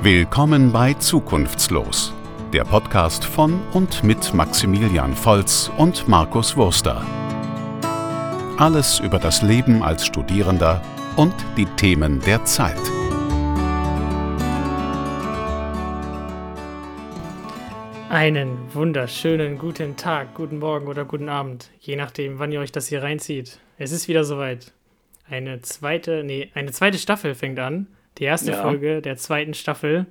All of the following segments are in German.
Willkommen bei Zukunftslos, der Podcast von und mit Maximilian Volz und Markus Wurster. Alles über das Leben als Studierender und die Themen der Zeit. Einen wunderschönen guten Tag, guten Morgen oder guten Abend, je nachdem, wann ihr euch das hier reinzieht. Es ist wieder soweit. Eine zweite, nee, eine zweite Staffel fängt an. Die erste ja. Folge der zweiten Staffel.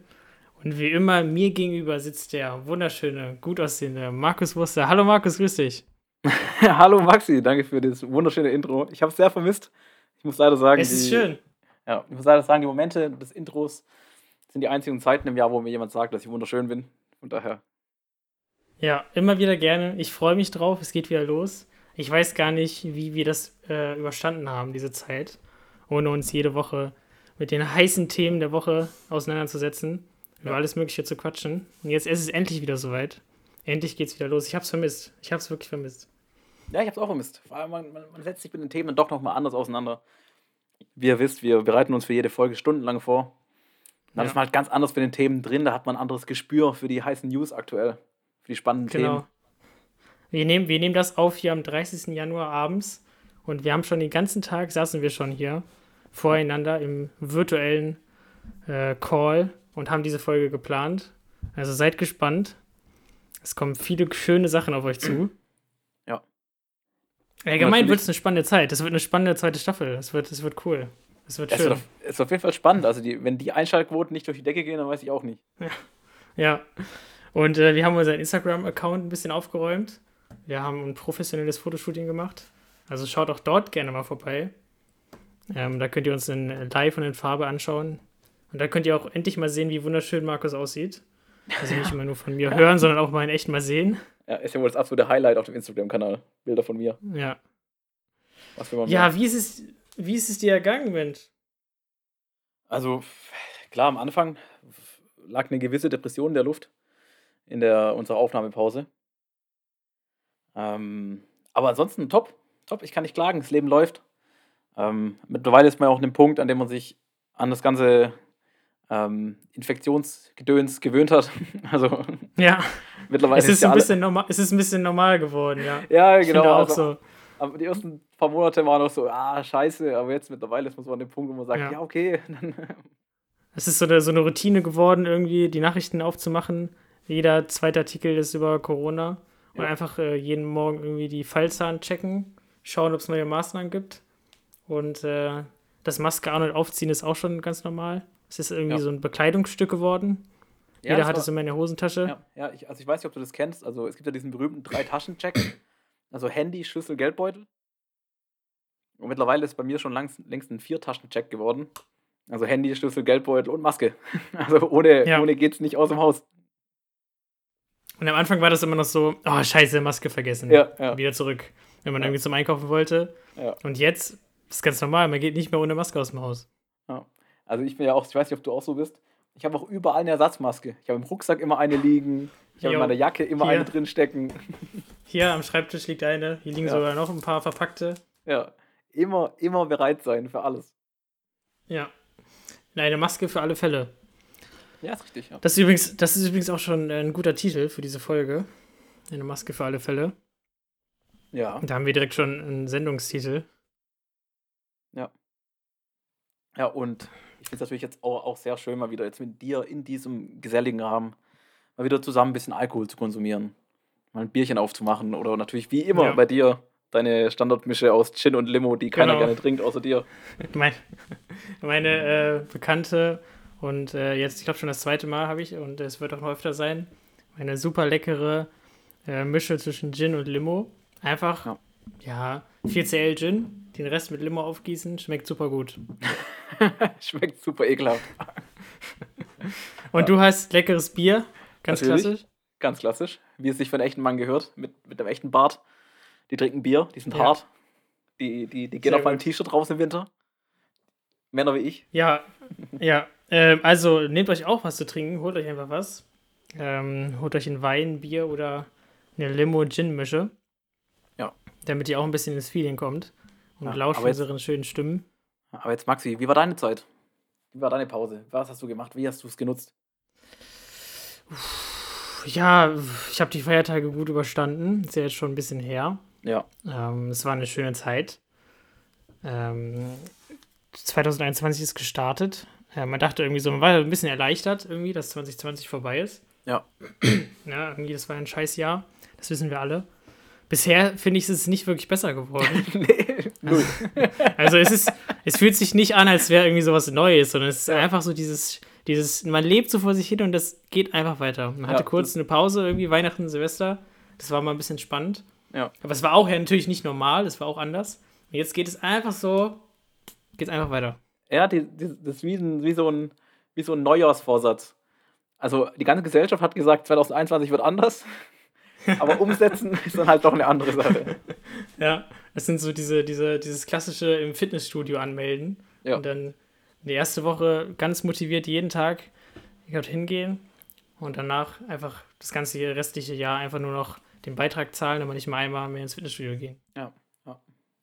Und wie immer, mir gegenüber sitzt der wunderschöne, gut aussehende Markus Wurster. Hallo Markus, grüß dich. Hallo Maxi, danke für das wunderschöne Intro. Ich habe es sehr vermisst. Ich muss leider sagen. Es ist die, schön. Ja, ich muss leider sagen, die Momente des Intros sind die einzigen Zeiten im Jahr, wo mir jemand sagt, dass ich wunderschön bin. Von daher. Ja, immer wieder gerne. Ich freue mich drauf. Es geht wieder los. Ich weiß gar nicht, wie wir das äh, überstanden haben, diese Zeit, ohne uns jede Woche mit den heißen Themen der Woche auseinanderzusetzen, über alles Mögliche zu quatschen. Und jetzt ist es endlich wieder soweit. Endlich geht es wieder los. Ich habe es vermisst. Ich habe es wirklich vermisst. Ja, ich habe es auch vermisst. Vor allem, man, man, setzt sich mit den Themen doch nochmal anders auseinander. Wie ihr wisst, wir bereiten uns für jede Folge stundenlang vor. Da ja. ist man halt ganz anders für den Themen drin. Da hat man ein anderes Gespür für die heißen News aktuell. Für die spannenden genau. Themen. Wir nehmen, wir nehmen das auf hier am 30. Januar abends. Und wir haben schon den ganzen Tag, saßen wir schon hier voreinander im virtuellen äh, Call und haben diese Folge geplant. Also seid gespannt. Es kommen viele schöne Sachen auf euch zu. Ja. Allgemein wird es eine spannende Zeit. Es wird eine spannende zweite Staffel. Es wird, es wird cool. Es wird schön. Es ist, ist auf jeden Fall spannend. Also die, wenn die Einschaltquoten nicht durch die Decke gehen, dann weiß ich auch nicht. Ja. ja. Und äh, wir haben unseren Instagram-Account ein bisschen aufgeräumt. Wir haben ein professionelles Fotoshooting gemacht. Also schaut auch dort gerne mal vorbei. Ähm, da könnt ihr uns in live und in Farbe anschauen. Und da könnt ihr auch endlich mal sehen, wie wunderschön Markus aussieht. Also nicht immer nur von mir hören, sondern auch mal in echt mal sehen. Ja, ist ja wohl das absolute Highlight auf dem Instagram-Kanal. Bilder von mir. Ja. Was will man ja, wie ist, es, wie ist es dir ergangen, Mensch? Also, klar, am Anfang lag eine gewisse Depression in der Luft in der, unserer Aufnahmepause. Ähm, aber ansonsten top. Top, ich kann nicht klagen. Das Leben läuft. Ähm, mittlerweile ist man auch an dem Punkt, an dem man sich an das ganze ähm, Infektionsgedöns gewöhnt hat. also ja, mittlerweile es ist, ja ein bisschen normal, es ist ein bisschen normal geworden, ja. Ja, genau. auch also, so. Aber die ersten paar Monate waren noch so, ah, scheiße, aber jetzt mittlerweile ist man so an dem Punkt, wo man sagt, ja, ja okay. es ist so eine, so eine Routine geworden, irgendwie die Nachrichten aufzumachen. Jeder zweite Artikel ist über Corona. Und ja. einfach äh, jeden Morgen irgendwie die Fallzahlen checken, schauen, ob es neue Maßnahmen gibt. Und äh, das Maske an- und aufziehen ist auch schon ganz normal. Es ist irgendwie ja. so ein Bekleidungsstück geworden. Ja, Jeder hat war, es in der Hosentasche. Ja, ja ich, also ich weiß nicht, ob du das kennst. Also es gibt ja diesen berühmten Drei-Taschen-Check. Also Handy, Schlüssel, Geldbeutel. Und mittlerweile ist bei mir schon langs, längst ein Vier-Taschen-Check geworden. Also Handy, Schlüssel, Geldbeutel und Maske. Also ohne, ja. ohne geht's nicht aus dem Haus. Und am Anfang war das immer noch so, oh scheiße, Maske vergessen. Ja, ja. Wieder zurück, wenn man irgendwie zum Einkaufen wollte. Ja. Und jetzt das ist ganz normal, man geht nicht mehr ohne Maske aus dem Haus. Ja. Also ich bin ja auch, ich weiß nicht, ob du auch so bist. Ich habe auch überall eine Ersatzmaske. Ich habe im Rucksack immer eine liegen. Ich habe in meiner Jacke immer hier. eine drin stecken. Hier am Schreibtisch liegt eine. Hier liegen ja. sogar noch ein paar verpackte. Ja, immer, immer bereit sein für alles. Ja. Eine Maske für alle Fälle. Ja, ist richtig. Ja. Das, ist übrigens, das ist übrigens auch schon ein guter Titel für diese Folge. Eine Maske für alle Fälle. Ja. Da haben wir direkt schon einen Sendungstitel. Ja. Ja, und ich finde es natürlich jetzt auch, auch sehr schön, mal wieder jetzt mit dir in diesem geselligen Rahmen mal wieder zusammen ein bisschen Alkohol zu konsumieren. Mal ein Bierchen aufzumachen oder natürlich wie immer ja. bei dir deine Standardmische aus Gin und Limo, die keiner genau. gerne trinkt, außer dir. Mein, meine äh, Bekannte und äh, jetzt, ich glaube schon das zweite Mal habe ich und es wird auch noch öfter sein, eine super leckere äh, Mische zwischen Gin und Limo. Einfach, ja, ja 4CL Gin, den Rest mit Limo aufgießen, schmeckt super gut. schmeckt super ekelhaft. Und ja. du hast leckeres Bier, ganz Natürlich. klassisch. Ganz klassisch, wie es sich für einen echten Mann gehört, mit, mit einem echten Bart. Die trinken Bier, die sind ja. hart. Die, die, die gehen Sehr auf meinem T-Shirt raus im Winter. Männer wie ich. Ja, ja. Ähm, also nehmt euch auch was zu trinken, holt euch einfach was. Ähm, holt euch ein Wein, Bier oder eine Limo-Gin-Mische. Ja. Damit ihr auch ein bisschen ins Feeling kommt und ja, lauscht unseren schönen Stimmen. Aber jetzt, Maxi, wie war deine Zeit? Wie war deine Pause? Was hast du gemacht? Wie hast du es genutzt? Ja, ich habe die Feiertage gut überstanden. Ist ja jetzt schon ein bisschen her. Ja. Ähm, es war eine schöne Zeit. Ähm, 2021 ist gestartet. Ja, man dachte irgendwie so, man war ein bisschen erleichtert irgendwie, dass 2020 vorbei ist. Ja. Ja, irgendwie, das war ein scheiß Jahr. Das wissen wir alle. Bisher finde ich, ist es nicht wirklich besser geworden. nee, null. Also es ist, es fühlt sich nicht an, als wäre irgendwie sowas Neues, sondern es ist einfach so dieses, dieses, man lebt so vor sich hin und das geht einfach weiter. Man hatte Ja, kurz eine Pause, irgendwie Weihnachten, Silvester. Das war mal ein bisschen spannend. Ja. Aber es war auch ja natürlich nicht normal, es war auch anders. Und jetzt geht es einfach so, geht es einfach weiter. Ja, die, die, das ist wie, ein, wie, so ein, wie so ein Neujahrsvorsatz. Also die ganze Gesellschaft hat gesagt, 2021 wird anders. Aber umsetzen ist dann halt doch eine andere Sache. Ja, das sind so diese, diese, dieses klassische im Fitnessstudio anmelden. Ja. Und dann die erste Woche ganz motiviert jeden Tag dorthin gehen und danach einfach das ganze restliche Jahr einfach nur noch den Beitrag zahlen, aber nicht mal einmal mehr ins Fitnessstudio gehen. Ja, ja.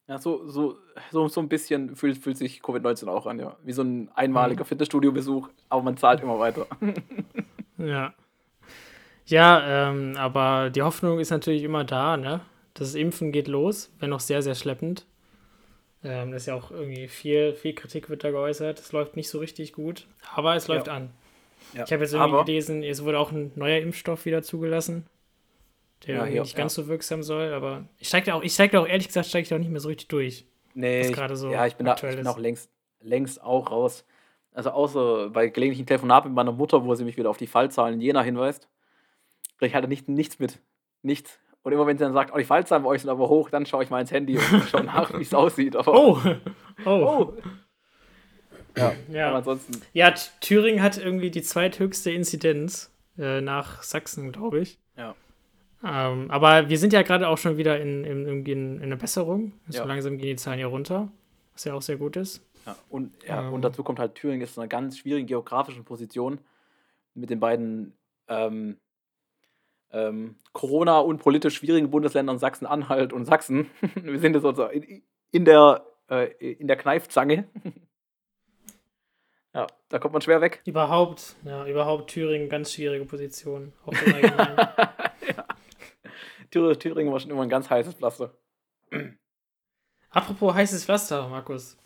ja so, so, so, so ein bisschen fühlt, fühlt sich Covid-19 auch an, ja. Wie so ein einmaliger Fitnessstudio-Besuch, aber man zahlt immer weiter. Ja. Ja, ähm, aber die Hoffnung ist natürlich immer da, ne? Das Impfen geht los, wenn auch sehr, sehr schleppend. Ähm, das ist ja auch irgendwie viel, viel Kritik wird da geäußert. Es läuft nicht so richtig gut, aber es läuft Ja. an. Ja. Ich habe jetzt irgendwie aber, gelesen, es wurde auch ein neuer Impfstoff wieder zugelassen, der Ja, nicht ganz so wirksam soll, aber ich steige da auch, ich steige da auch ehrlich gesagt, steige ich da auch nicht mehr so richtig durch. nee, ich, so ja, ich bin, da, ich aktuell bin auch längst, längst auch raus. Also außer bei gelegentlichen Telefonaten mit meiner Mutter, wo sie mich wieder auf die Fallzahlen in Jena hinweist, kriege ich halt nicht, nichts mit. Nichts. Und immer wenn sie dann sagt, oh, die Fallzahlen bei euch sind aber hoch, dann schaue ich mal ins Handy und schaue nach, wie es aussieht. Aber, Oh! Oh! oh. Ja, Ja. aber ansonsten, Ja, Thüringen hat irgendwie die zweithöchste Inzidenz äh, nach Sachsen, glaube ich. ja. Ähm, aber wir sind ja gerade auch schon wieder in, in, in, in einer Besserung. So Ja. langsam gehen die Zahlen ja runter, was ja auch sehr gut ist. Ja, und, ja, Ähm. und dazu kommt halt, Thüringen ist in einer ganz schwierigen geografischen Position mit den beiden ähm, ähm, Corona- und politisch schwierigen Bundesländern Sachsen-Anhalt und Sachsen. Wir sind jetzt also in, in der, äh, in der Kneifzange. ja, da kommt man schwer weg. Überhaupt, ja, überhaupt Thüringen, ganz schwierige Position. Auch ja. Thür- Thüringen war schon immer ein ganz heißes Pflaster. Apropos heißes Pflaster, Markus.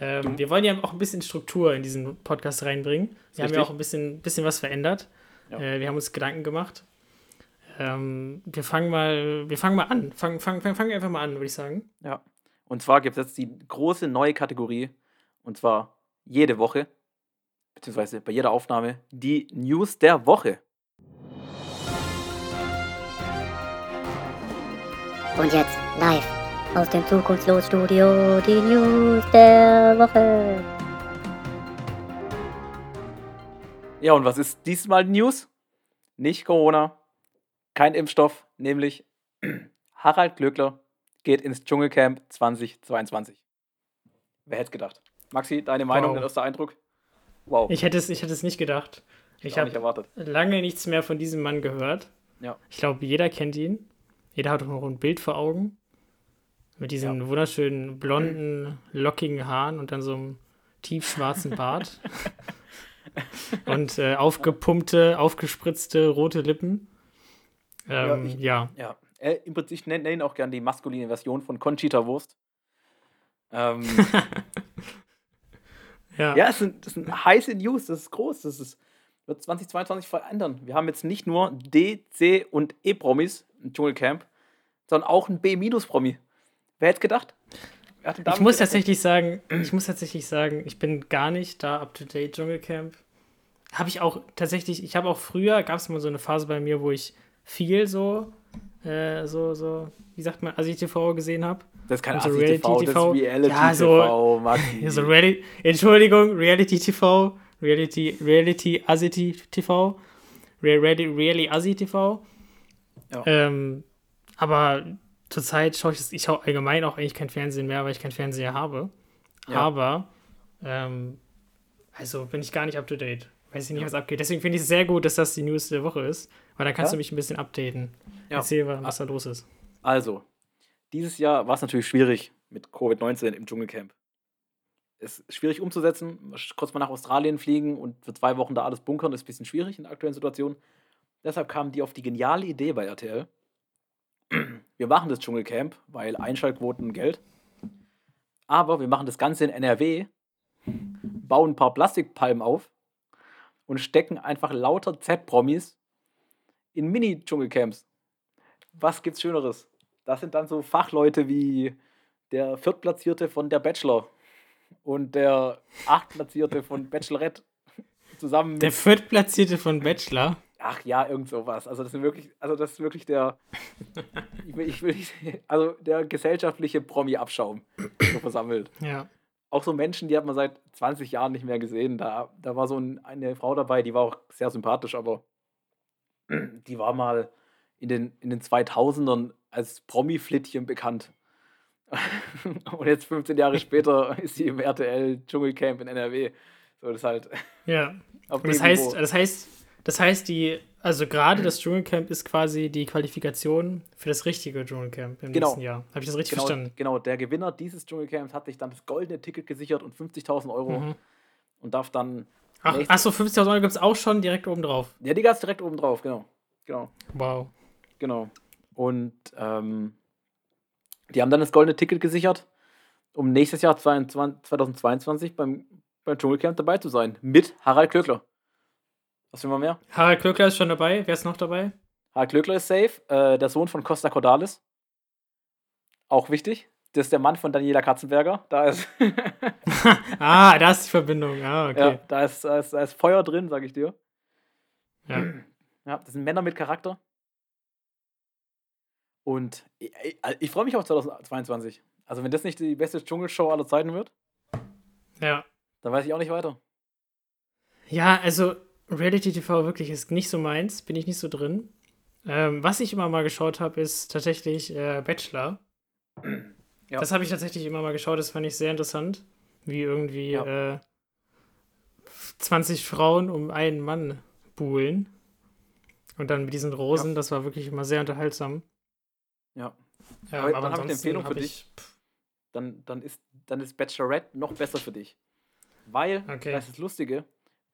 Ähm, wir wollen ja auch ein bisschen Struktur in diesen Podcast reinbringen. Wir haben ja auch ein bisschen, bisschen was verändert. Ja. Äh, wir haben uns Gedanken gemacht. Ähm, wir fangen mal, wir fangen mal an. Fangen fang, fang, fang einfach mal an, würde ich sagen. Ja. Und zwar gibt es jetzt die große neue Kategorie, und zwar jede Woche, beziehungsweise bei jeder Aufnahme, die News der Woche. Und jetzt live aus dem Zukunftslos-Studio die News der Woche. Ja, und was ist diesmal die News? Nicht Corona, kein Impfstoff, nämlich Harald Glöckler geht ins Dschungelcamp 2022. Wer hätte gedacht? Maxi, deine Meinung, Wow. dein erster Eindruck? Wow, Ich hätte es, ich hätte es nicht gedacht. Ich nicht habe lange nichts mehr von diesem Mann gehört. Ja. Ich glaube, jeder kennt ihn. Jeder hat auch noch ein Bild vor Augen. Mit diesen wunderschönen, blonden, lockigen Haaren und dann so einem tiefschwarzen Bart. und äh, aufgepumpte, aufgespritzte rote Lippen. Ähm, ich- ja, Ja, äh, im Prinzip, ich nenne nenn ihn auch gern die maskuline Version von Conchita Wurst. Ähm, ja, Ja, es sind, sind heiße News, das ist groß. Das ist, wird 2022 verändern. Wir haben jetzt nicht nur D, C und E-Promis im Dschungelcamp, sondern auch ein B-Promi. Wer hätte gedacht? Wer denn Ich muss gerechnet? tatsächlich sagen, ich muss tatsächlich sagen, ich bin gar nicht da up to date Dschungelcamp. Habe ich auch tatsächlich, ich habe auch früher, gab es mal so eine Phase bei mir, wo ich viel so, äh, so, so, wie sagt man, Asi TV gesehen habe. Das kein so Assi TV, das ist Reality-TV. Reality Ja, so- TV, Maxi. So Reali Entschuldigung, Reality TV, Reality, Reality Asi TV, Re Reality, Reality Asi TV. Ja. Ähm, aber zurzeit schaue ich das, ich schaue allgemein auch eigentlich kein Fernsehen mehr, weil ich keinen Fernseher habe. Ja. Aber, ähm, also bin ich gar nicht up to date. Weiß ich nicht, was abgeht. Deswegen finde ich es sehr gut, dass das die News der Woche ist, weil dann kannst Ja. du mich ein bisschen updaten. Ja. Erzähl, was was da los ist. Also, dieses Jahr war es natürlich schwierig mit Covid-19 im Dschungelcamp. es ist schwierig umzusetzen. Kurz mal nach Australien fliegen und für zwei Wochen da alles bunkern, ist ein bisschen schwierig in der aktuellen Situation. Deshalb kamen die auf die geniale Idee bei RTL. Wir machen das Dschungelcamp, weil Einschaltquoten Geld. Aber wir machen das Ganze in NRW, bauen ein paar Plastikpalmen auf und stecken einfach lauter Z-Promis in Mini-Dschungelcamps. Was gibt's Schöneres? Das sind dann so Fachleute wie der Viertplatzierte von der Bachelor und der Achtplatzierte von Bachelorette zusammen Der Viertplatzierte von Bachelor. ach ja, irgend sowas. Also das sind wirklich, also das ist wirklich der, ich will, ich will nicht, also der gesellschaftliche Promi-Abschaum so versammelt. Ja. Auch so Menschen, die hat man seit 20 Jahren nicht mehr gesehen. Da, da war so ein, eine Frau dabei, die war auch sehr sympathisch, aber die war mal in den, in den 2000ern als Promi-Flittchen bekannt. Und jetzt 15 Jahre später ist sie im RTL Dschungelcamp in NRW. So, das halt Ja. das heißt, Niveau. das heißt, das heißt, die, also gerade das Dschungelcamp ist quasi die Qualifikation für das richtige Dschungelcamp im Genau. nächsten Jahr. Habe ich das richtig genau, verstanden? genau, der Gewinner dieses Dschungelcamps hat sich dann das goldene Ticket gesichert und 50.000 Euro Mhm. und darf dann. Ach, nächstes- achso, 50.000 Euro gibt es auch schon direkt oben drauf. Ja, die gab direkt oben drauf, genau. Genau. Wow. Genau. Und ähm, die haben dann das goldene Ticket gesichert, um nächstes Jahr 22, 2022 beim, beim Dschungelcamp dabei zu sein. Mit Harald Klöckler. Was will man mehr? Harald Klöckler ist schon dabei. Wer ist noch dabei? Harald Klöckler ist safe, äh, der Sohn von Costa Cordalis. Auch wichtig. Das ist der Mann von Daniela Katzenberger. Da ist, ah, da ist die Verbindung. Ah, ja, okay. da ist, da ist, da ist Feuer drin, sag ich dir. Ja. Ja, das sind Männer mit Charakter. Und ich, ich, ich freue mich auf 2022. Also, wenn das nicht die beste Dschungelshow aller Zeiten wird, ja. dann weiß ich auch nicht weiter. Ja, also Reality TV wirklich ist nicht so meins, bin ich nicht so drin. Ähm, was ich immer mal geschaut habe, ist tatsächlich äh, Bachelor. Ja. Das habe ich tatsächlich immer mal geschaut, das fand ich sehr interessant, wie irgendwie Ja. äh, 20 Frauen um einen Mann buhlen. Und dann mit diesen Rosen, das war wirklich immer sehr unterhaltsam. Ja. Ja, Aber dann habe ich eine Empfehlung für dich. Dann, dann, ist, dann ist Bachelorette noch besser für dich. Weil, Okay. das ist das Lustige,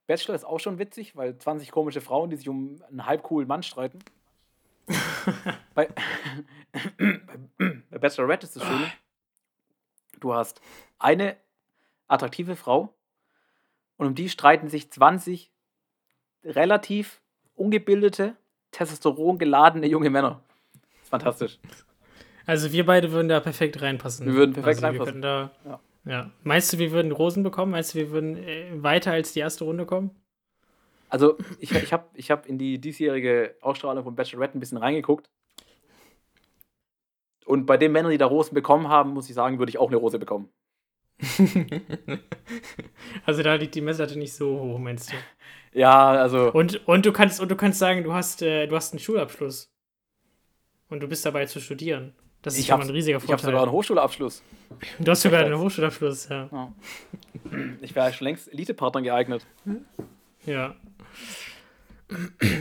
Bachelor ist auch schon witzig, weil 20 komische Frauen, die sich um einen halb coolen Mann streiten. bei, bei Bachelorette ist das Schöne, du hast eine attraktive Frau und um die streiten sich 20 relativ ungebildete, Testosteron geladene junge Männer. Das ist fantastisch. Also wir beide würden da perfekt reinpassen. Wir würden perfekt also reinpassen. Da, Ja. ja. Meinst du, wir würden Rosen bekommen? Meinst du, wir würden äh, weiter als die erste Runde kommen? Also, ich, ich habe ich hab in die diesjährige Ausstrahlung von Bachelorette ein bisschen reingeguckt. Und bei den Männern, die da Rosen bekommen haben, muss ich sagen, würde ich auch eine Rose bekommen. also da liegt die Messlatte nicht so hoch, meinst du? Ja, also, Und, und du kannst und du kannst sagen, du hast äh, du hast einen Schulabschluss und du bist dabei zu studieren. Das ist ich schon habe mal ein riesiger ich hab Vorteil. sogar einen Hochschulabschluss. du hast sogar einen Hochschulabschluss, ja. Ja. Ich wäre schon längst Elite-Partner geeignet. Ja.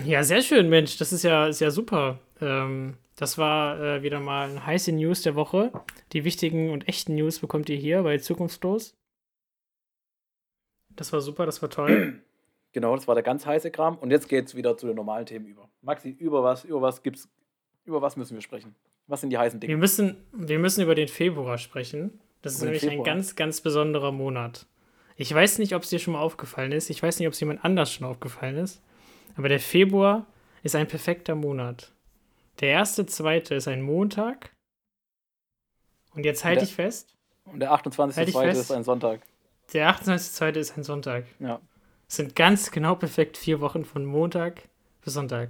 Ja, sehr schön, Mensch. Das ist ja, ist ja super. Ähm, das war äh, wieder mal eine heiße News der Woche. Die wichtigen und echten News bekommt ihr hier bei Zukunftslos. Das war super, das war toll. Genau, das war der ganz heiße Kram. Und jetzt geht's wieder zu den normalen Themen über. Maxi, über was, über was gibt's, über was müssen wir sprechen? Was sind die heißen Dinge? Wir müssen, wir müssen über den Februar sprechen. Das ist Über den nämlich ein Februar? ganz, ganz besonderer Monat. Ich weiß nicht, ob es dir schon mal aufgefallen ist. Ich weiß nicht, ob es jemand anders schon aufgefallen ist. Aber der Februar ist ein perfekter Monat. Der erste, zweite ist ein Montag. Und jetzt halte ich fest, Und der Halt ich 28.2. fest. ist ein Sonntag. der 28.2. ist ein Sonntag. Ja. Es sind ganz genau perfekt vier Wochen von Montag bis Sonntag.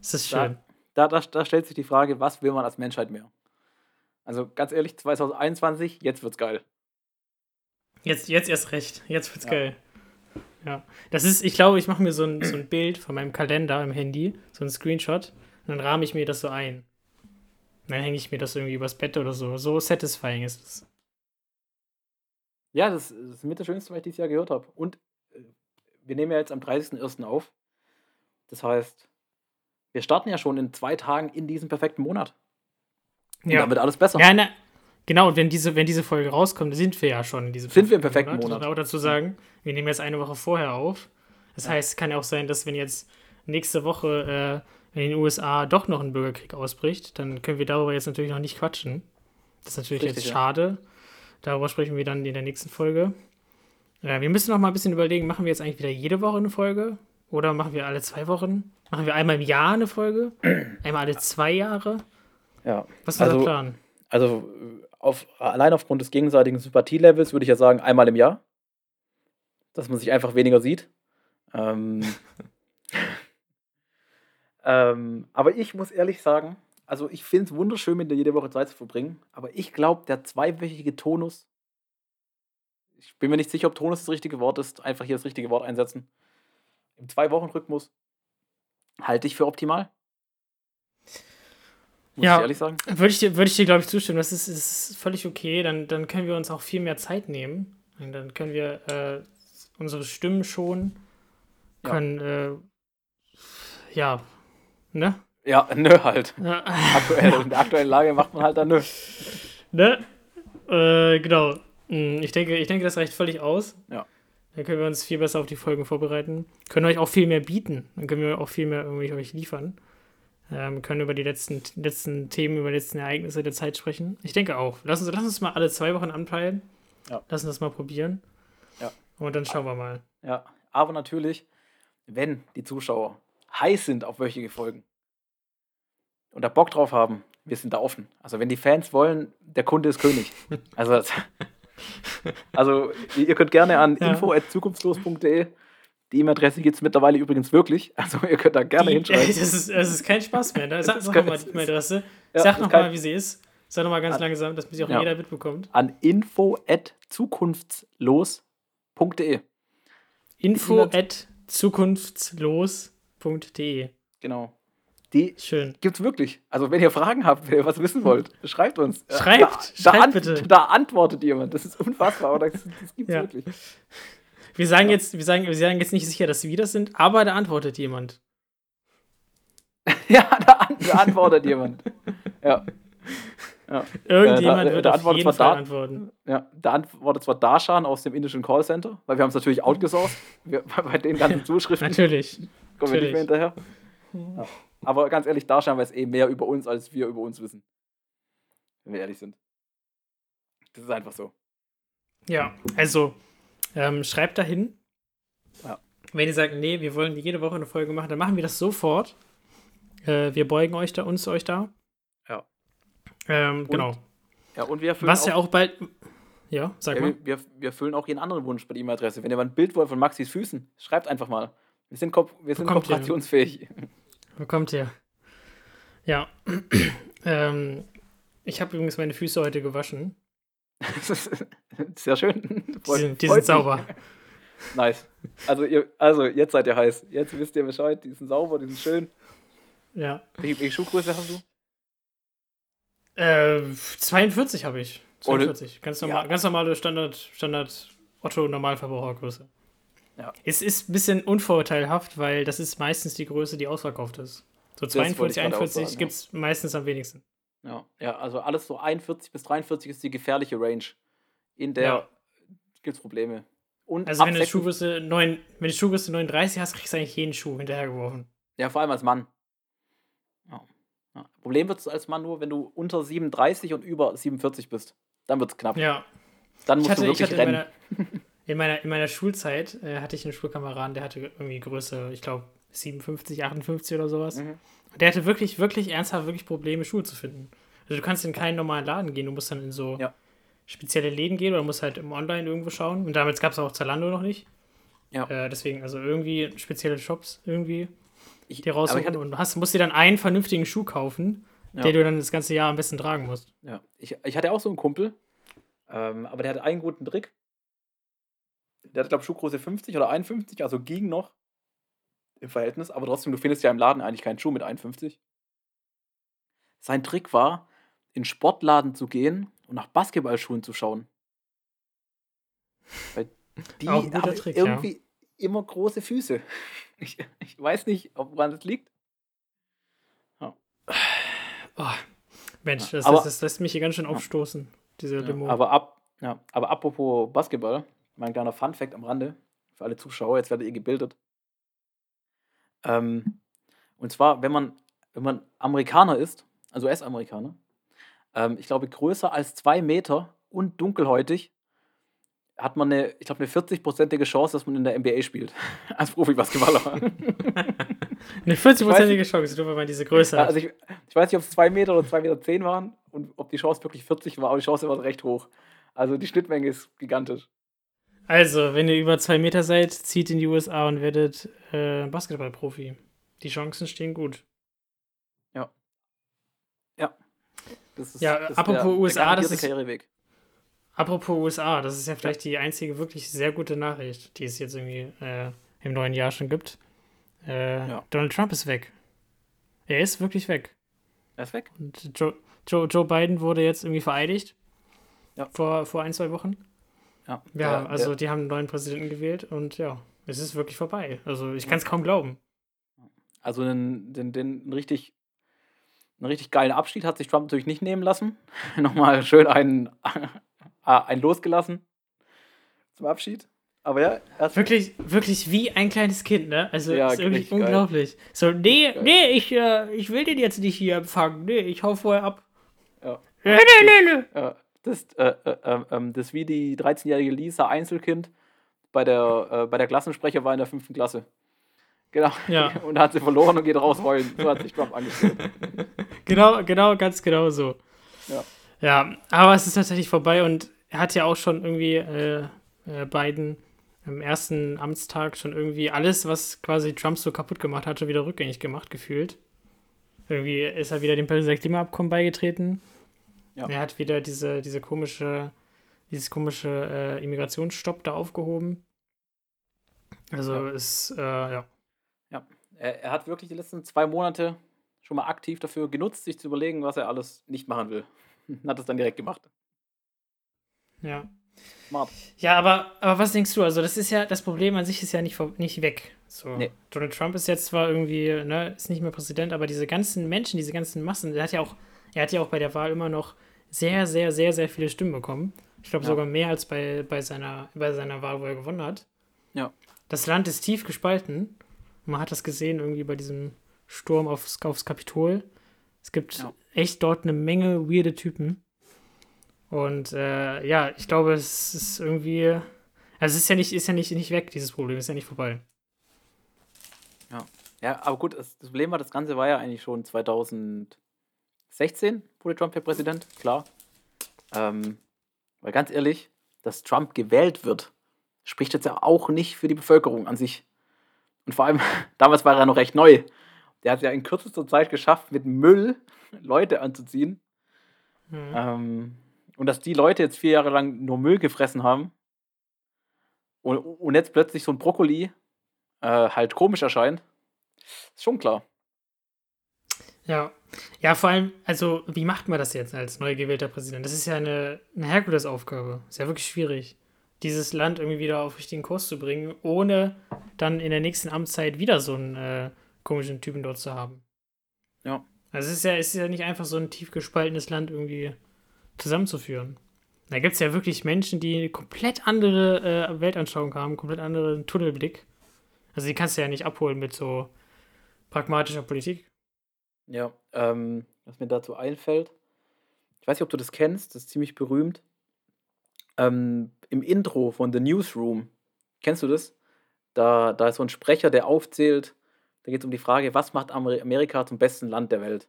Das ist schön. Da, da, da stellt sich die Frage, was will man als Menschheit mehr? Also ganz ehrlich, 2021, jetzt wird's geil. Jetzt, jetzt erst recht. Jetzt wird's Ja. geil. Ja. Das ist, ich glaube, ich mache mir so ein, so ein Bild von meinem Kalender im Handy, so ein Screenshot, und dann rahme ich mir das so ein. Und dann hänge ich mir das irgendwie übers Bett oder so. So satisfying ist es. Ja, das, ist mit das Schönste, was ich dieses Jahr gehört habe. Und äh, wir nehmen ja jetzt am 30.01. auf. Das heißt, wir starten ja schon in zwei Tagen in diesem perfekten Monat. Und Ja. dann wird alles besser. Ja, na, Genau, und wenn diese, wenn diese Folge rauskommt, sind wir ja schon in diesem Sind wir im perfekten Monat. man auch dazu sagen, wir nehmen jetzt eine Woche vorher auf. Das Ja. heißt, es kann ja auch sein, dass wenn jetzt nächste Woche äh, in den USA doch noch ein Bürgerkrieg ausbricht, dann können wir darüber jetzt natürlich noch nicht quatschen. Das ist natürlich Richtig, jetzt ja. schade. Darüber sprechen wir dann in der nächsten Folge. Äh, wir müssen noch mal ein bisschen überlegen, machen wir jetzt eigentlich wieder jede Woche eine Folge? Oder machen wir alle zwei Wochen? Machen wir einmal im Jahr eine Folge? Einmal alle zwei Jahre? Ja. Was ist unser Also- Plan? Also auf, allein aufgrund des gegenseitigen Sympathielevels würde ich ja sagen, einmal im Jahr. Dass man sich einfach weniger sieht. Ähm, ähm, aber ich muss ehrlich sagen, also ich finde es wunderschön, mit dir jede Woche Zeit zu verbringen. Aber ich glaube, der zweiwöchige Tonus, ich bin mir nicht sicher, ob Tonus das richtige Wort ist, einfach hier das richtige Wort einsetzen. Im Zwei-Wochen-Rhythmus halte ich für optimal. Muss Ja. ich ehrlich sagen. Würde ich dir, würde ich dir glaube ich, zustimmen. Das ist, ist völlig okay. Dann, dann können wir uns auch viel mehr Zeit nehmen. Und dann können wir äh, unsere Stimmen schonen. Ja. Können, äh, ja, ne? Ja, nö halt. Ja, Aktuell, in der aktuellen Lage macht man halt dann nö. ne? Äh, genau. Hm, Ich denke, ich denke, das reicht völlig aus. Ja. Dann können wir uns viel besser auf die Folgen vorbereiten. Können euch auch viel mehr bieten. Dann können wir auch viel mehr irgendwie euch liefern. Ähm, können über die letzten, letzten Themen, über die letzten Ereignisse der Zeit sprechen. Ich denke auch. Lass uns, lass uns mal alle zwei Wochen anpeilen. Ja. Lass uns das mal probieren. Ja. Und dann schauen wir mal. Ja, aber natürlich, wenn die Zuschauer heiß sind auf wöchige Folgen und da Bock drauf haben, wir sind da offen. Also wenn die Fans wollen, der Kunde ist König. Also, das- also ihr könnt gerne an Ja. info.zukunftslos.de die E-Mail-Adresse gibt es mittlerweile übrigens wirklich. Also ihr könnt da gerne Die, hinschreiben. das, ist, das ist kein Spaß mehr. Ne? Sag Das ist noch kein- mal die E-Mail-Adresse. Ja, Sag ist noch kein- mal, wie sie ist. Sag noch mal ganz An- langsam, dass mich auch Ja. jeder mitbekommt. An info.zukunftslos.de Info Zukunftslos.de. Genau. Die Schön. gibt's wirklich. Also wenn ihr Fragen habt, wenn ihr was wissen wollt, schreibt uns. Äh, Schreibt, da, da, schreibt bitte. Da antwortet jemand. Das ist unfassbar, aber das, das gibt's Ja. wirklich. Wir sagen, jetzt, wir, sagen, wir sagen jetzt nicht sicher, dass wir das sind, aber da antwortet jemand. Ja, da, an- da antwortet jemand. Ja. Ja. Irgendjemand Äh, da- wird da auf jeden Fall da- antworten. ja. Da antwortet zwar Darshan aus dem indischen Callcenter, weil wir haben es natürlich outgesourced. Wir, bei den ganzen Zuschriften Natürlich. Kommen wir nicht mehr hinterher. Ja. Aber ganz ehrlich, Darshan weiß eh mehr über uns, als wir über uns wissen. Wenn wir ehrlich sind. Das ist einfach so. Ja, also ähm, schreibt dahin. Ja. Wenn ihr sagt, nee, wir wollen jede Woche eine Folge machen, dann machen wir das sofort. Äh, wir beugen euch da, uns euch da. Ja. Ähm, Und genau. Ja, und wir erfüllen Was ja auch bald. Ja, sag Ja, mal. wir, wir, wir erfüllen auch jeden anderen Wunsch bei der E-Mail-Adresse. Wenn ihr mal ein Bild wollt von Maxis Füßen, schreibt einfach mal. Wir sind, ko wir sind Bekommt ihr. kooperationsfähig. Wo kommt ihr? Ja. ähm, ich habe übrigens meine Füße heute gewaschen. Sehr schön. Die Freut- sind, die sind sauber. Nice. Also, ihr, also, jetzt seid ihr heiß. Jetzt wisst ihr Bescheid. Die sind sauber, die sind schön. Ja. Welche, welche Schuhgröße hast du? Äh, 42 habe ich. Ohne- 42. Ganz, normal, Ja. ganz normale Standard, Standard Otto Normalverbrauchergröße. Ja. Es ist ein bisschen unvorteilhaft, weil das ist meistens die Größe, die ausverkauft ist. So wollte ich 42, gerade auch 41 sagen, ja. gibt es meistens am wenigsten. Ja, ja, also alles so 41 bis 43 ist die gefährliche Range. In der Ja. gibt es Probleme. Und Also wenn du 46 Schuhgröße 9, wenn du Schuhgröße 39 hast, kriegst du eigentlich jeden Schuh hinterhergeworfen. Ja, vor allem als Mann. Ja. Ja. Problem wird es als Mann nur, wenn du unter 37 und über 47 bist. Dann wird es knapp. Ja. Dann musst hatte, du ich wirklich rennen. In, meiner, in meiner Schulzeit äh, hatte ich einen Schulkameraden, der hatte irgendwie Größe, ich glaube, 57, 58 oder sowas. Mhm. Und der hatte wirklich, wirklich ernsthaft wirklich Probleme, Schuhe zu finden. Also du kannst in keinen normalen Laden gehen, du musst dann in so Ja. spezielle Läden gehen oder musst halt im Online irgendwo schauen. Und damals gab es auch Zalando noch nicht. Ja. Äh, deswegen, also irgendwie spezielle Shops irgendwie Ich, dir raussuchen hatte, und hast, musst dir dann einen vernünftigen Schuh kaufen, Ja. den du dann das ganze Jahr am besten tragen musst. ja, ich, ich hatte auch so einen Kumpel, ähm, aber der hatte einen guten Trick. Der hatte, glaube ich, Schuhgröße 50 oder 51, also ging noch im Verhältnis, aber trotzdem, du findest ja im Laden eigentlich keinen Schuh mit 51. Sein Trick war, in Sportladen zu gehen und nach Basketballschuhen zu schauen. Weil die haben Trick, ja. irgendwie immer große Füße. Ich, ich weiß nicht, ob woran das liegt. Oh, Mensch, das, Aber- das, das lässt mich hier ganz schön aufstoßen. diese Ja, Limo. aber, ab, ja, aber apropos Basketball, mein kleiner Fun-Fact am Rande für alle Zuschauer, jetzt werdet ihr gebildet. Ähm, und zwar, wenn man, wenn man Amerikaner ist, also US-Amerikaner, ähm, ich glaube, größer als zwei Meter und dunkelhäutig, hat man eine, ich glaube, eine 40-prozentige Chance, dass man in der NBA spielt. Als Profi-Basketballer. Eine 40-prozentige Chance, nur weil man diese Größe hat. also ich, ich weiß nicht, ob es 2 Meter oder 2 Meter 10 waren und ob die Chance wirklich 40 war, aber die Chance war recht hoch. Also die Schnittmenge ist gigantisch. Also, wenn ihr über zwei Meter seid, zieht in die USA und werdet äh, Basketballprofi. Die Chancen stehen gut. Das ist, Ja, das ist apropos der, USA, der das ist- Karriereweg. Apropos USA, das ist ja vielleicht die einzige wirklich sehr gute Nachricht, die es jetzt irgendwie äh, im neuen Jahr schon gibt. Äh, Ja. Donald Trump ist weg. Er ist wirklich weg. Er ist weg. Und Joe, Joe, Joe Biden wurde jetzt irgendwie vereidigt. Ja. Vor, vor ein, zwei Wochen. Ja, Ja, der, also der, die haben einen neuen Präsidenten gewählt und ja, es ist wirklich vorbei. Also ich kann es kaum glauben. also den, den, den einen richtig, einen richtig geilen Abschied hat sich Trump natürlich nicht nehmen lassen. Nochmal schön einen, einen losgelassen zum Abschied. Aber ja, Wirklich, wirklich wie ein kleines Kind, ne? Also Ja, ist wirklich richtig geil. unglaublich. So, nee, nee, ich, äh, ich will den jetzt nicht hier empfangen. Nee, ich hau vorher ab. Ja. Nee, nee, nee, nee. Ja, das, äh, äh, ähm, ähm, das ist wie die 13-jährige Lisa Einzelkind bei der, äh, bei der Klassensprecher war in der fünften Klasse. Genau. Ja. Und da hat sie verloren und geht raus heulen. So hat sich Trump angestellt. Genau, genau, ganz genau so. Ja. Ja, aber es ist tatsächlich vorbei und er hat ja auch schon irgendwie äh, äh, Biden im ersten Amtstag schon irgendwie alles, was quasi Trump so kaputt gemacht hat, schon wieder rückgängig gemacht, gefühlt. Irgendwie ist er wieder dem Pariser Klimaabkommen beigetreten. Ja. Er hat wieder diese, diese komische, dieses komische äh, Immigrationsstopp da aufgehoben. Also Ja. ist, äh, ja. Er, er hat wirklich die letzten zwei Monate schon mal aktiv dafür genutzt, sich zu überlegen, was er alles nicht machen will. Hat es dann direkt gemacht. Ja. Smart. Ja, aber, aber was denkst du? Also, das ist ja, das Problem an sich ist ja nicht, vor- nicht weg. So. Nee. Donald Trump ist jetzt zwar irgendwie, ne, ist nicht mehr Präsident, aber diese ganzen Menschen, diese ganzen Massen, der hat ja auch, er hat ja auch bei der Wahl immer noch sehr, sehr, sehr, sehr viele Stimmen bekommen. Ich glaube Ja. sogar mehr als bei, bei, seiner, bei seiner Wahl, wo er gewonnen hat. Ja. Das Land ist tief gespalten. Man hat das gesehen irgendwie bei diesem Sturm aufs, aufs Kapitol. Es gibt Ja. echt dort eine Menge weirde Typen. Und äh, ja, ich glaube, es ist irgendwie. Also es ist ja nicht, ist ja nicht, nicht weg, dieses Problem, ist ja nicht vorbei. Ja, aber gut, das, Problem war, das Ganze war ja eigentlich schon 2016, wurde Trump ja Präsident, klar. Ähm, weil ganz ehrlich, dass Trump gewählt wird, spricht jetzt ja auch nicht für die Bevölkerung an sich. Und vor allem, damals war er noch recht neu. Der hat es ja in kürzester Zeit geschafft, mit Müll Leute anzuziehen. Mhm. Ähm, und dass die Leute jetzt vier Jahre lang nur Müll gefressen haben und, und jetzt plötzlich so ein Brokkoli äh, halt komisch erscheint, ist schon klar. Ja. Ja, vor allem, also, wie macht man das jetzt als neu gewählter Präsident? Das ist ja eine, eine Herkulesaufgabe. Ist ja wirklich schwierig, dieses Land irgendwie wieder auf richtigen Kurs zu bringen, ohne dann in der nächsten Amtszeit wieder so einen äh, komischen Typen dort zu haben. Ja. Also es ist ja, es ist ja nicht einfach so ein tief gespaltenes Land irgendwie zusammenzuführen. Da gibt es ja wirklich Menschen, die eine komplett andere äh, Weltanschauung haben, komplett anderen Tunnelblick. Also die kannst du ja nicht abholen mit so pragmatischer Politik. Ja, ähm, was mir dazu einfällt, ich weiß nicht, ob du das kennst, das ist ziemlich berühmt. Ähm, Im Intro von The Newsroom, kennst du das? Da, da ist so ein Sprecher, der aufzählt, da geht es um die Frage, was macht Amer Amerika zum besten Land der Welt?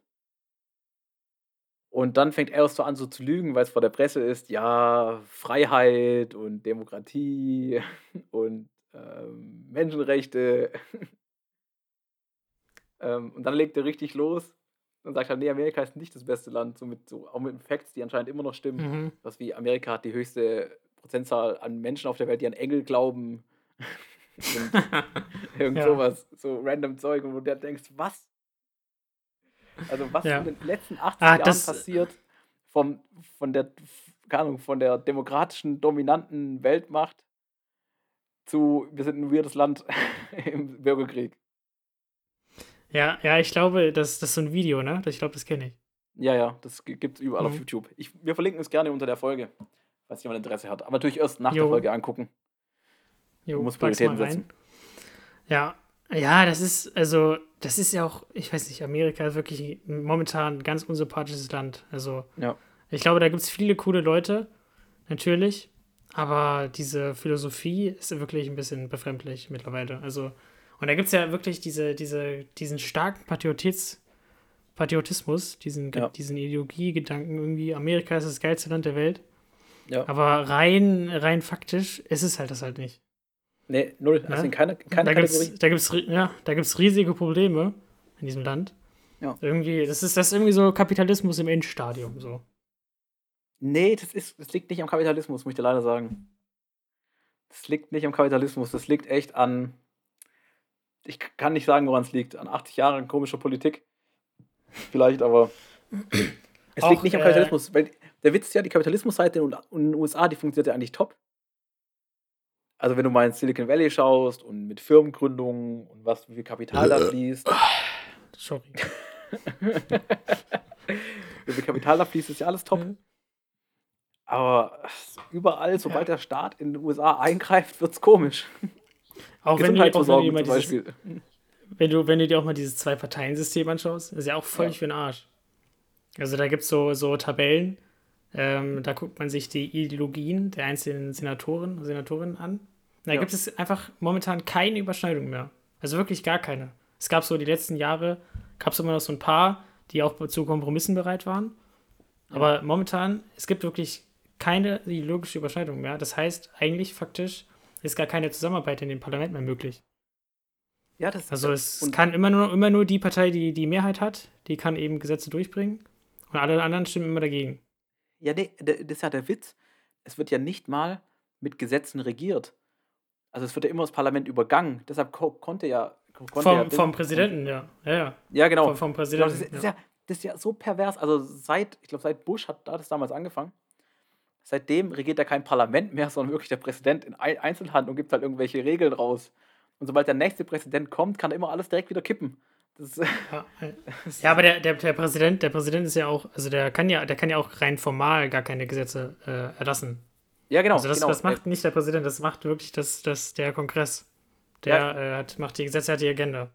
Und dann fängt er erst so an, so zu lügen, weil es vor der Presse ist, ja, Freiheit und Demokratie und ähm, Menschenrechte. Ähm, und dann legt er richtig los und sagt halt, nee, Amerika ist nicht das beste Land, so mit, so, auch mit Facts, die anscheinend immer noch stimmen. Mhm. Was wie Amerika hat die höchste Prozentzahl an Menschen auf der Welt, die an Engel glauben. und irgend Ja. sowas, so random Zeug, wo du dir denkst, was? Also was Ja. in den letzten 80 Ah, Jahren das- passiert vom, von der, keine Ahnung, von der demokratischen, dominanten Weltmacht zu, wir sind ein weirdes Land im Bürgerkrieg. Ja, ja, ich glaube, das, das ist so ein Video, ne? Ich glaube, das kenne ich. Ja, ja, das gibt es überall auf Mhm. YouTube. Ich, wir verlinken es gerne unter der Folge, falls jemand Interesse hat. Aber natürlich erst nach Jo. der Folge angucken. Jo, Du musst Prioritäten setzen. Ja, ja, das ist, also, das ist ja auch, ich weiß nicht, Amerika ist wirklich momentan ein ganz unsympathisches Land. Also, Ja. ich glaube, da gibt es viele coole Leute, natürlich, aber diese Philosophie ist wirklich ein bisschen befremdlich mittlerweile. Also, und da gibt es ja wirklich diese, diese, diesen starken Patriotis, Patriotismus, diesen, Ja. diesen Ideologiegedanken irgendwie, Amerika ist das geilste Land der Welt. Ja. Aber rein, rein faktisch ist es halt das halt nicht. Nee, null. Das Ja. sind keine, keine da Kategorie. gibt's, da gibt's, ri- ja, da gibt's riesige Probleme in diesem Land. Ja. Irgendwie, das ist, das ist irgendwie so Kapitalismus im Endstadium, so. Nee, das, ist, das liegt nicht am Kapitalismus, muss ich dir leider sagen. Das liegt nicht am Kapitalismus, das liegt echt an. Ich kann nicht sagen, woran es liegt. An 80 Jahren komischer Politik. Vielleicht, aber. Es Auch, liegt nicht am äh, Kapitalismus. Weil der Witz ist ja, die Kapitalismusseite in, den USA, die funktioniert ja eigentlich top. Also, wenn du mal in Silicon Valley schaust und mit Firmengründungen und was, wie viel Kapital da fließt. Sorry. wie viel Kapital da fließt, ist ja alles top. Aber überall, sobald der Staat in den USA eingreift, wird's komisch. Auch wenn du, auch wenn, du dieses, wenn, du, wenn du dir auch mal dieses Zwei-Parteien-System anschaust, ist ja auch völlig Ja. für den Arsch. Also da gibt es so, so Tabellen, ähm, da guckt man sich die Ideologien der einzelnen Senatoren und Senatorinnen an. Da Ja. gibt es einfach momentan keine Überschneidung mehr. Also wirklich gar keine. Es gab so die letzten Jahre, gab es immer noch so ein paar, die auch zu Kompromissen bereit waren. Aber momentan, es gibt wirklich keine ideologische Überschneidung mehr. Das heißt, eigentlich faktisch ist gar keine Zusammenarbeit in dem Parlament mehr möglich. Ja, das Also es kann immer nur, immer nur die Partei, die die Mehrheit hat, die kann eben Gesetze durchbringen. Und alle anderen stimmen immer dagegen. Ja, nee, das ist ja der Witz. Es wird ja nicht mal mit Gesetzen regiert. Also es wird ja immer das Parlament übergangen. Deshalb ko konnte ja. Konnte ja Vom, Bill- vom Präsidenten, ja. Ja, ja. Ja, genau. Vom, vom Präsidenten. ist, das, ist ja. ja, das ist ja so pervers. Also seit, ich glaube, seit Bush hat da das damals angefangen. Seitdem regiert ja kein Parlament mehr, sondern wirklich der Präsident in Ei- Einzelhand und gibt halt irgendwelche Regeln raus. Und sobald der nächste Präsident kommt, kann immer alles direkt wieder kippen. Das, Ja, äh, ja, aber der, der, der Präsident, der Präsident ist ja auch, also der kann ja, der kann ja auch rein formal gar keine Gesetze äh, erlassen. ja, genau. Also das, genau. das macht nicht der Präsident, das macht wirklich das, das der Kongress. Der Ja. äh, hat, macht die Gesetze, hat die Agenda.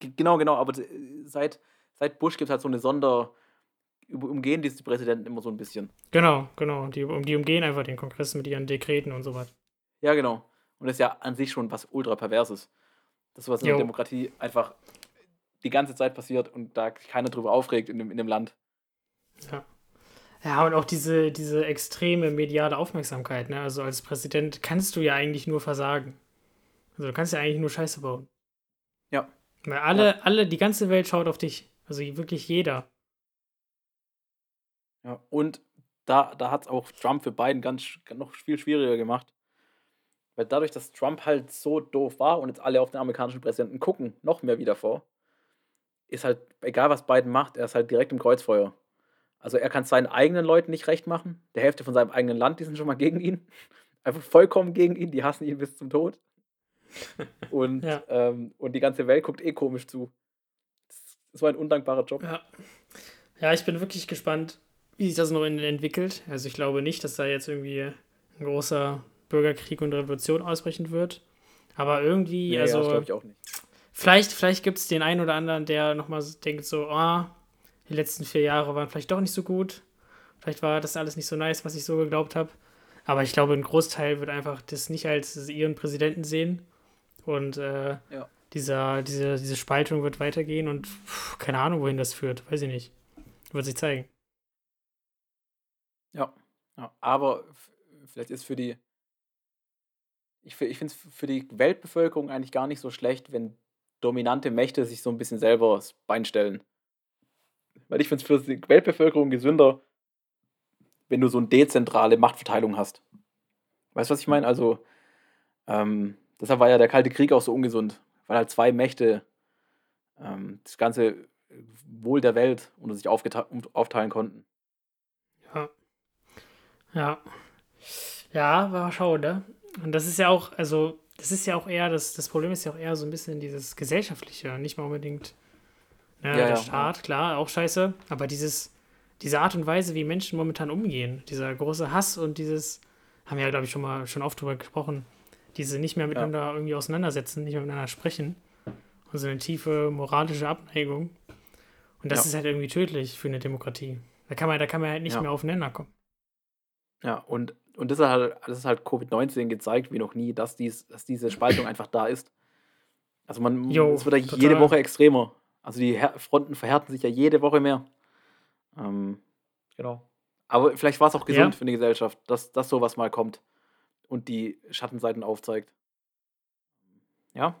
Genau, genau, aber seit, seit Bush gibt es halt so eine Sonder. Umgehen diese Präsidenten immer so ein bisschen. Genau, genau. Die, um, die umgehen einfach den Kongress mit ihren Dekreten und so was. Ja, genau. Und das ist ja an sich schon was ultra perverses. Das was in der Jo. Demokratie einfach die ganze Zeit passiert und da keiner drüber aufregt in dem, in dem Land. Ja. Ja, und auch diese, diese extreme mediale Aufmerksamkeit, ne? Also als Präsident kannst du ja eigentlich nur versagen. Also du kannst ja eigentlich nur Scheiße bauen. Ja. Weil alle, alle, die ganze Welt schaut auf dich. Also wirklich jeder. Ja. Und da, da hat es auch Trump für Biden ganz noch viel schwieriger gemacht. Weil dadurch, dass Trump halt so doof war und jetzt alle auf den amerikanischen Präsidenten gucken, noch mehr wieder vor, ist halt, egal was Biden macht, er ist halt direkt im Kreuzfeuer. Also er kann seinen eigenen Leuten nicht recht machen. Der Hälfte von seinem eigenen Land, die sind schon mal gegen ihn. Einfach vollkommen gegen ihn, die hassen ihn bis zum Tod. Und, Ja. ähm, und die ganze Welt guckt eh komisch zu. Das ist so ein undankbarer Job. Ja. Ja, ich bin wirklich gespannt, wie sich das noch entwickelt. Also ich glaube nicht, dass da jetzt irgendwie ein großer Bürgerkrieg und Revolution ausbrechen wird. Aber irgendwie, Nee, ja, also das glaube ich auch nicht. Vielleicht, vielleicht gibt es den einen oder anderen, der nochmal denkt so, ah, die letzten vier Jahre waren vielleicht doch nicht so gut. Vielleicht war das alles nicht so nice, was ich so geglaubt habe. Aber ich glaube, ein Großteil wird einfach das nicht als ihren Präsidenten sehen. Und äh, Ja. dieser, diese, diese Spaltung wird weitergehen und pff, keine Ahnung, wohin das führt. Weiß ich nicht. Wird sich zeigen. Ja, ja. aber vielleicht ist für die, ich, ich finde es für die Weltbevölkerung eigentlich gar nicht so schlecht, wenn dominante Mächte sich so ein bisschen selber das Bein stellen. Weil ich finde es für die Weltbevölkerung gesünder, wenn du so eine dezentrale Machtverteilung hast. Weißt du, was ich meine? Also, ähm, deshalb war ja der Kalte Krieg auch so ungesund, weil halt zwei Mächte ähm, das ganze Wohl der Welt unter sich aufteilen konnten. Ja. Ja. Ja, war schauen, ne? Und das ist ja auch, also, das ist ja auch eher, das, das Problem ist ja auch eher so ein bisschen dieses Gesellschaftliche, nicht mal unbedingt Ne, Ja, der ja, Staat, klar, auch scheiße. Aber dieses, diese Art und Weise, wie Menschen momentan umgehen, dieser große Hass und dieses, haben wir ja, glaube ich, schon mal schon oft drüber gesprochen, diese nicht mehr miteinander irgendwie auseinandersetzen, nicht mehr miteinander sprechen. Und so eine tiefe moralische Abneigung. Und das Ja. ist halt irgendwie tödlich für eine Demokratie. Da kann man, da kann man halt nicht Ja. mehr aufeinander kommen. Ja, und, und das, ist halt, das ist halt Covid-19 gezeigt, wie noch nie, dass, dies, dass diese Spaltung einfach da ist. Also man, Jo, es wird ja total. jede Woche extremer. Also die Her Fronten verhärten sich ja jede Woche mehr. Ähm, genau. Aber vielleicht war es auch gesund Ja. für die Gesellschaft, dass, dass sowas mal kommt und die Schattenseiten aufzeigt. Ja.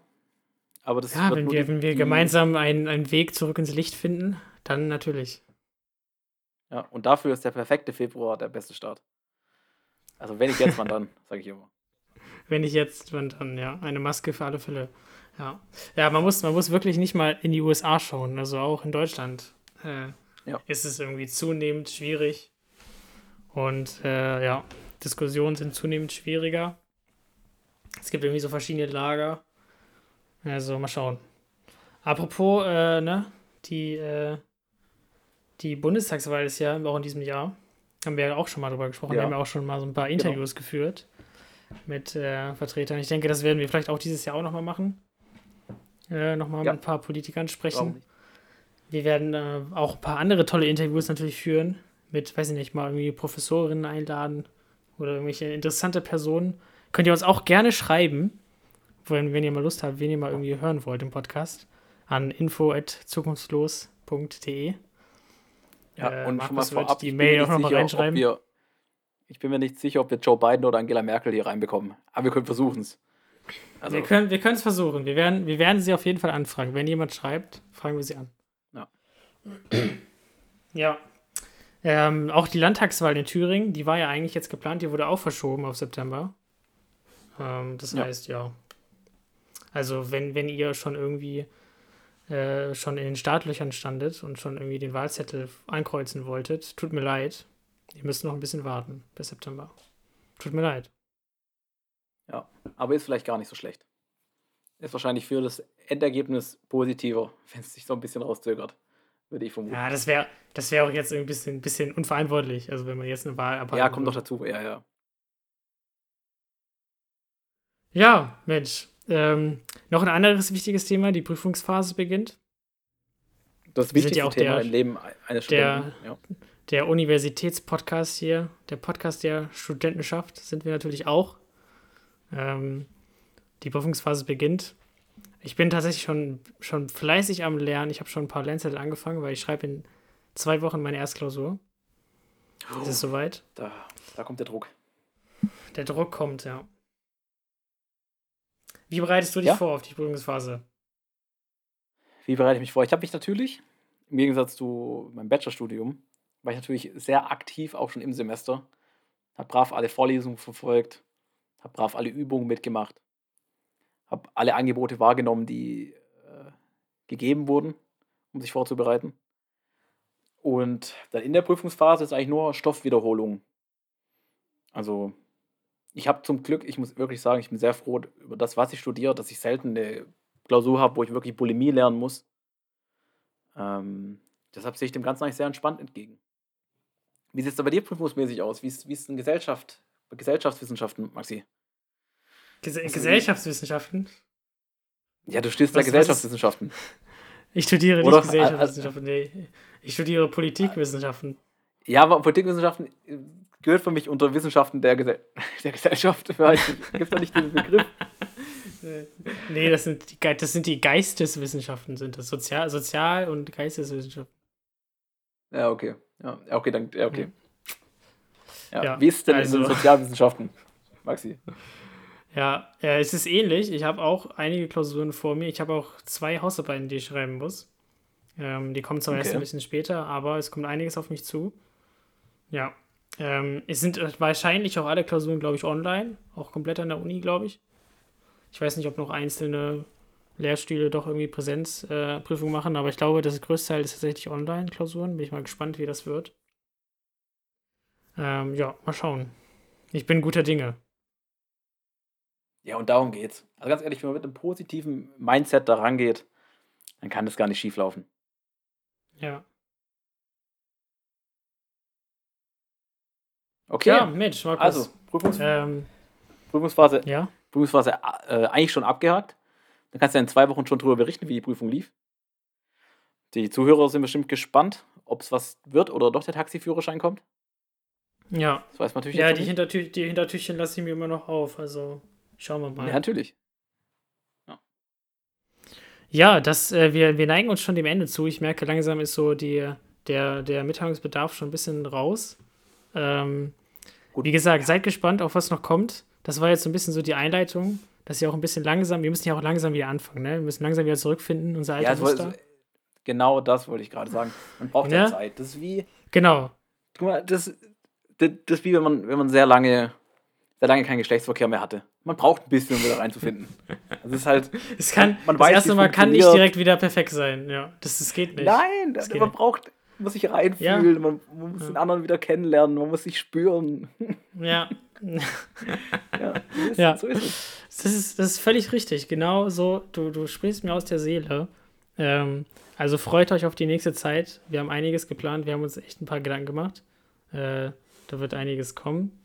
Aber das Ja, wenn wir, wenn wir gemeinsam einen, einen Weg zurück ins Licht finden, dann natürlich. Ja, und dafür ist der perfekte Februar der beste Start. Also wenn ich jetzt, wann dann, sage ich immer. Wenn ich jetzt, wenn dann, ja, eine Maske für alle Fälle. Ja, ja man, muss, man muss wirklich nicht mal in die USA schauen. Also auch in Deutschland äh, Ja. ist es irgendwie zunehmend schwierig. Und äh, ja, Diskussionen sind zunehmend schwieriger. Es gibt irgendwie so verschiedene Lager. Also mal schauen. Apropos, äh, ne, die, äh, die Bundestagswahl ist ja auch in diesem Jahr. Haben wir ja auch schon mal drüber gesprochen. Wir Ja. haben ja auch schon mal so ein paar Interviews geführt mit äh, Vertretern. Ich denke, das werden wir vielleicht auch dieses Jahr auch nochmal machen. Äh, nochmal Ja. mit ein paar Politikern sprechen. Wir werden äh, auch ein paar andere tolle Interviews natürlich führen. Mit, weiß ich nicht, mal irgendwie Professorinnen einladen oder irgendwelche interessante Personen. Könnt ihr uns auch gerne schreiben, wenn, wenn ihr mal Lust habt, wen ihr mal irgendwie hören wollt im Podcast, an info.zukunftslos.de. Ja, Äh, und Markus schon mal vorab, die Mail auch noch nicht mal sicher, ob reinschreiben. Wir, ich bin mir nicht sicher, ob wir Joe Biden oder Angela Merkel hier reinbekommen. Aber wir können versuchen es. Also, wir können wir es versuchen. Wir werden, wir werden sie auf jeden Fall anfragen. Wenn jemand schreibt, fragen wir sie an. Ja. Ja. Ähm, auch die Landtagswahl in Thüringen, die war ja eigentlich jetzt geplant, die wurde auch verschoben auf September. Ähm, das Ja. heißt, ja. Also, wenn, wenn ihr schon irgendwie äh, schon in den Startlöchern standet und schon irgendwie den Wahlzettel einkreuzen wolltet, tut mir leid. Ihr müsst noch ein bisschen warten bis September. Tut mir leid. aber ist vielleicht gar nicht so schlecht. Ist wahrscheinlich für das Endergebnis positiver, wenn es sich so ein bisschen rauszögert. Würde ich vermuten. Ja, das wäre das wär auch jetzt ein bisschen, bisschen unverantwortlich, also wenn man jetzt eine Wahl abhalten Ja, kommt doch dazu. Ja, ja. Ja, Mensch. Ähm, noch ein anderes wichtiges Thema, die Prüfungsphase beginnt. Das wichtigste ja auch Thema der- im Leben eines der- Studenten. Ja. Der Universitätspodcast hier, der Podcast der Studentenschaft, sind wir natürlich auch. Ähm, die Prüfungsphase beginnt. Ich bin tatsächlich schon, schon fleißig am Lernen. Ich habe schon ein paar Lernzettel angefangen, weil ich schreibe in zwei Wochen meine Erstklausur. Es ist soweit. Da, da kommt der Druck. Der Druck kommt, ja. Wie bereitest du dich Ja. vor auf die Prüfungsphase? Wie bereite ich mich vor? Ich habe mich natürlich, im Gegensatz zu meinem Bachelorstudium, war ich natürlich sehr aktiv, auch schon im Semester. Habe brav alle Vorlesungen verfolgt, habe brav alle Übungen mitgemacht, habe alle Angebote wahrgenommen, die äh, gegeben wurden, um sich vorzubereiten. Und dann in der Prüfungsphase ist eigentlich nur Stoffwiederholung. Also ich habe zum Glück, ich muss wirklich sagen, ich bin sehr froh über das, was ich studiere, dass ich selten eine Klausur habe, wo ich wirklich Bulimie lernen muss. Ähm, deshalb sehe ich dem Ganzen eigentlich sehr entspannt entgegen. Wie sieht es bei dir prüfungsmäßig aus? Wie ist, wie ist denn Gesellschaft, Gesellschaftswissenschaften, Maxi? Ges Gesellschaftswissenschaften? Ja, du studierst ja ist- Gesellschaftswissenschaften. Ich studiere Oder? nicht Gesellschaftswissenschaften, nee. Ich studiere Politikwissenschaften. Ja, aber Politikwissenschaften äh, gehört für mich unter Wissenschaften der, Gesell der Gesellschaft. Gibt es da nicht diesen Begriff? Nee, das sind die, das sind die Geisteswissenschaften, sind das. Sozial, Sozial- und Geisteswissenschaften. Ja, okay. Ja, ja, okay, dann, ja, okay. Ja, Ja, wie ist denn also- in den Sozialwissenschaften, Maxi? Ja, äh, es ist ähnlich. Ich habe auch einige Klausuren vor mir. Ich habe auch zwei Hausarbeiten, die ich schreiben muss. Ähm, die kommen zwar erst Okay. ein bisschen später, aber es kommt einiges auf mich zu. Ja. Ähm, es sind wahrscheinlich auch alle Klausuren, glaube ich, online. Auch komplett an der Uni, glaube ich. Ich weiß nicht, ob noch einzelne Lehrstühle doch irgendwie Präsenzprüfungen äh, machen, aber ich glaube, das größte Teil ist tatsächlich Online-Klausuren. Bin ich mal gespannt, wie das wird. Ähm, ja, mal schauen. Ich bin guter Dinge. Ja, und darum geht's. Also ganz ehrlich, wenn man mit einem positiven Mindset da rangeht, dann kann das gar nicht schief laufen. Ja. Okay, Ja, Mensch, Markus. also Prüfungs Ähm, Prüfungsphase, ja. Prüfungsphase äh, eigentlich schon abgehakt. Dann kannst du ja in zwei Wochen schon darüber berichten, wie die Prüfung lief. Die Zuhörer sind bestimmt gespannt, ob es was wird oder doch der Taxiführerschein kommt. Ja. Das weiß man natürlich Ja, die. Hintertü die Hintertürchen lasse ich mir immer noch auf. Also schauen wir mal. Ja, natürlich. Ja, das, äh, wir, wir neigen uns schon dem Ende zu. Ich merke, langsam ist so die, der, der Mitteilungsbedarf schon ein bisschen raus. Ähm, Gut. Wie gesagt, seid gespannt, auf was noch kommt. Das war jetzt so ein bisschen so die Einleitung, dass ihr auch ein bisschen langsam, wir müssen ja auch langsam wieder anfangen, ne? Wir müssen langsam wieder zurückfinden, unser alter Ja, Muster. so, genau das wollte ich gerade sagen. Man braucht ja Ja. Zeit. Das ist wie, Genau. guck mal, das, das, das ist wie wenn man, wenn man sehr lange, sehr lange keinen Geschlechtsverkehr mehr hatte. Man braucht ein bisschen, um wieder reinzufinden. Das ist halt. Es kann, Man das weiß, erste Mal kann nicht direkt wieder perfekt sein. Ja, das, das geht nicht. Nein, Das man geht nicht. braucht, man muss sich reinfühlen, man, man muss den anderen wieder kennenlernen, man muss sich spüren. Ja. Ja, so ist, Ja. So ist es. Das ist, das ist völlig richtig. Genau so, du, du sprichst mir aus der Seele. Ähm, also freut euch auf die nächste Zeit. Wir haben einiges geplant. Wir haben uns echt ein paar Gedanken gemacht. Äh, da wird einiges kommen.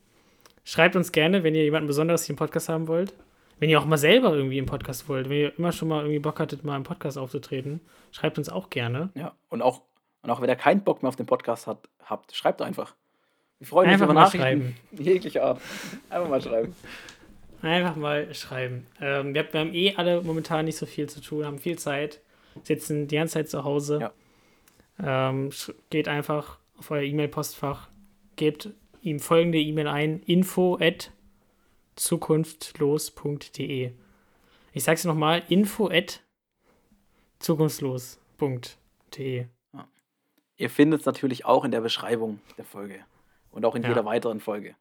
Schreibt uns gerne, wenn ihr jemanden Besonderes hier im Podcast haben wollt. Wenn ihr auch mal selber irgendwie im Podcast wollt. Wenn ihr immer schon mal irgendwie Bock hattet, mal im Podcast aufzutreten, schreibt uns auch gerne. Ja, und auch, und auch wenn ihr keinen Bock mehr auf den Podcast hat, habt, schreibt einfach. Wir freuen Einfach uns über mal Nachrichten. Jeglicher Art. Einfach mal schreiben. Einfach mal schreiben. Ähm, wir, haben eh alle momentan nicht so viel zu tun, haben viel Zeit, sitzen die ganze Zeit zu Hause. Ähm, sch- geht einfach auf euer E-Mail-Postfach, gebt ihm folgende E-Mail ein: info at zukunftlos.de. Ich sag's nochmal: info at zukunftslos.de. Ihr findet es natürlich auch in der Beschreibung der Folge. Und auch in Ja. jeder weiteren Folge.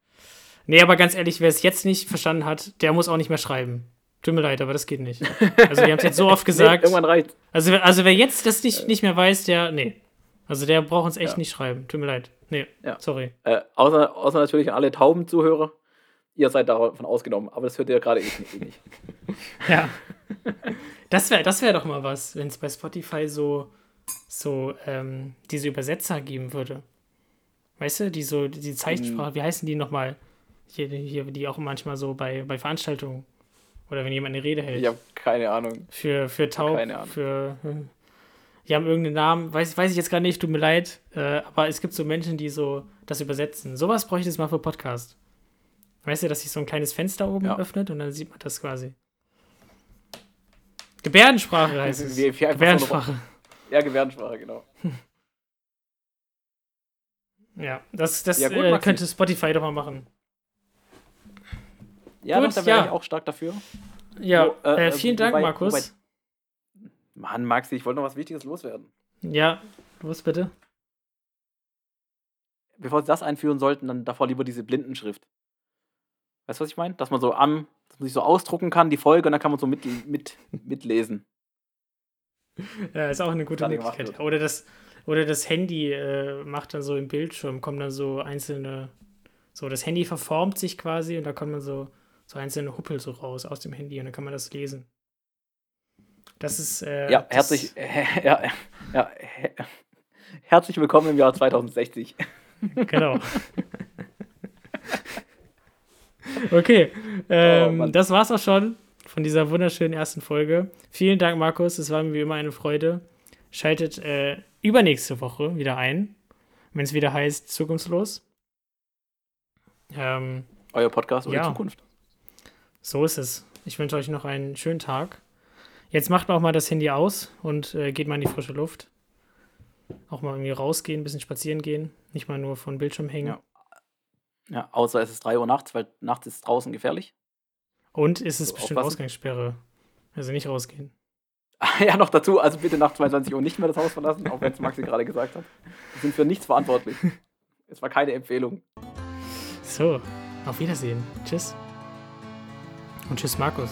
Nee, aber ganz ehrlich, wer es jetzt nicht verstanden hat, der muss auch nicht mehr schreiben. Tut mir leid, aber das geht nicht. Also, wir haben es jetzt so oft gesagt. Nee, irgendwann reicht. Also, wer- also wer jetzt das nicht, nicht mehr weiß, der, nee. Also der braucht uns echt Ja. nicht schreiben. Tut mir leid. Nee, Ja. sorry. Äh, außer, außer natürlich an alle tauben Zuhörer. Ihr seid davon ausgenommen, aber das hört ihr gerade eh nicht. Eh nicht. Ja. Das wäre das wär doch mal was, wenn es bei Spotify so, so ähm, diese Übersetzer geben würde. Weißt du, die so, die Zeichensprache, wie heißen die nochmal? Hier, hier, die auch manchmal so bei, bei Veranstaltungen oder wenn jemand eine Rede hält. Ich habe keine Ahnung. Für, für taub, Keine Ahnung. für. äh, Die haben irgendeinen Namen, weiß, weiß ich jetzt gar nicht, tut mir leid. Äh, aber es gibt so Menschen, die so das übersetzen. Sowas bräuchte es mal für Podcast. Weißt du, dass sich so ein kleines Fenster oben Ja. öffnet und dann sieht man das quasi. Gebärdensprache heißt es. Gebärdensprache. Ja, Gebärdensprache, genau. Ja, das, das Ja, gut, äh, könnte Spotify doch mal machen. Ja, Gut, doch, da wäre ja. ich auch stark dafür. Ja, Wo, äh, äh, äh, vielen Dank, wobei- Markus. wobei- Mann, Maxi, ich wollte noch was Wichtiges loswerden. Ja, los bitte. Bevor sie das einführen sollten, dann davor lieber diese Blindenschrift. Weißt du, was ich meine? Dass man so am, dass man sich so ausdrucken kann, die Folge, und dann kann man so mit, mit, mitlesen. Ja, ist auch eine gute Möglichkeit. Oder das, oder das Handy äh, macht dann so im Bildschirm, kommen dann so einzelne, so das Handy verformt sich quasi und da kommen dann so, so einzelne Huppel so raus aus dem Handy und dann kann man das lesen. Das ist, äh, Ja, herzlich, ja, ja, he- herzlich willkommen im Jahr 2060. Genau. okay, ähm, Oh, das war's auch schon von dieser wunderschönen ersten Folge. Vielen Dank, Markus. Es war mir wie immer eine Freude. Schaltet äh, übernächste Woche wieder ein, wenn es wieder heißt Zukunftslos. Ähm, Euer Podcast über Ja. Zukunft. so ist es. Ich wünsche euch noch einen schönen Tag. Jetzt macht auch mal das Handy aus und äh, geht mal in die frische Luft. Auch mal irgendwie rausgehen, ein bisschen spazieren gehen. Nicht mal nur von Bildschirm hängen. Ja. Ja, außer es ist 3 Uhr nachts, weil nachts ist draußen gefährlich. Und ist es So, bestimmt. Ausgangssperre. Also nicht rausgehen. Ja, noch dazu, also bitte nach 22 Uhr nicht mehr das Haus verlassen, auch wenn es Maxi gerade gesagt hat. Wir sind für nichts verantwortlich. Es war keine Empfehlung. So, auf Wiedersehen. Tschüss. Und tschüss, Markus.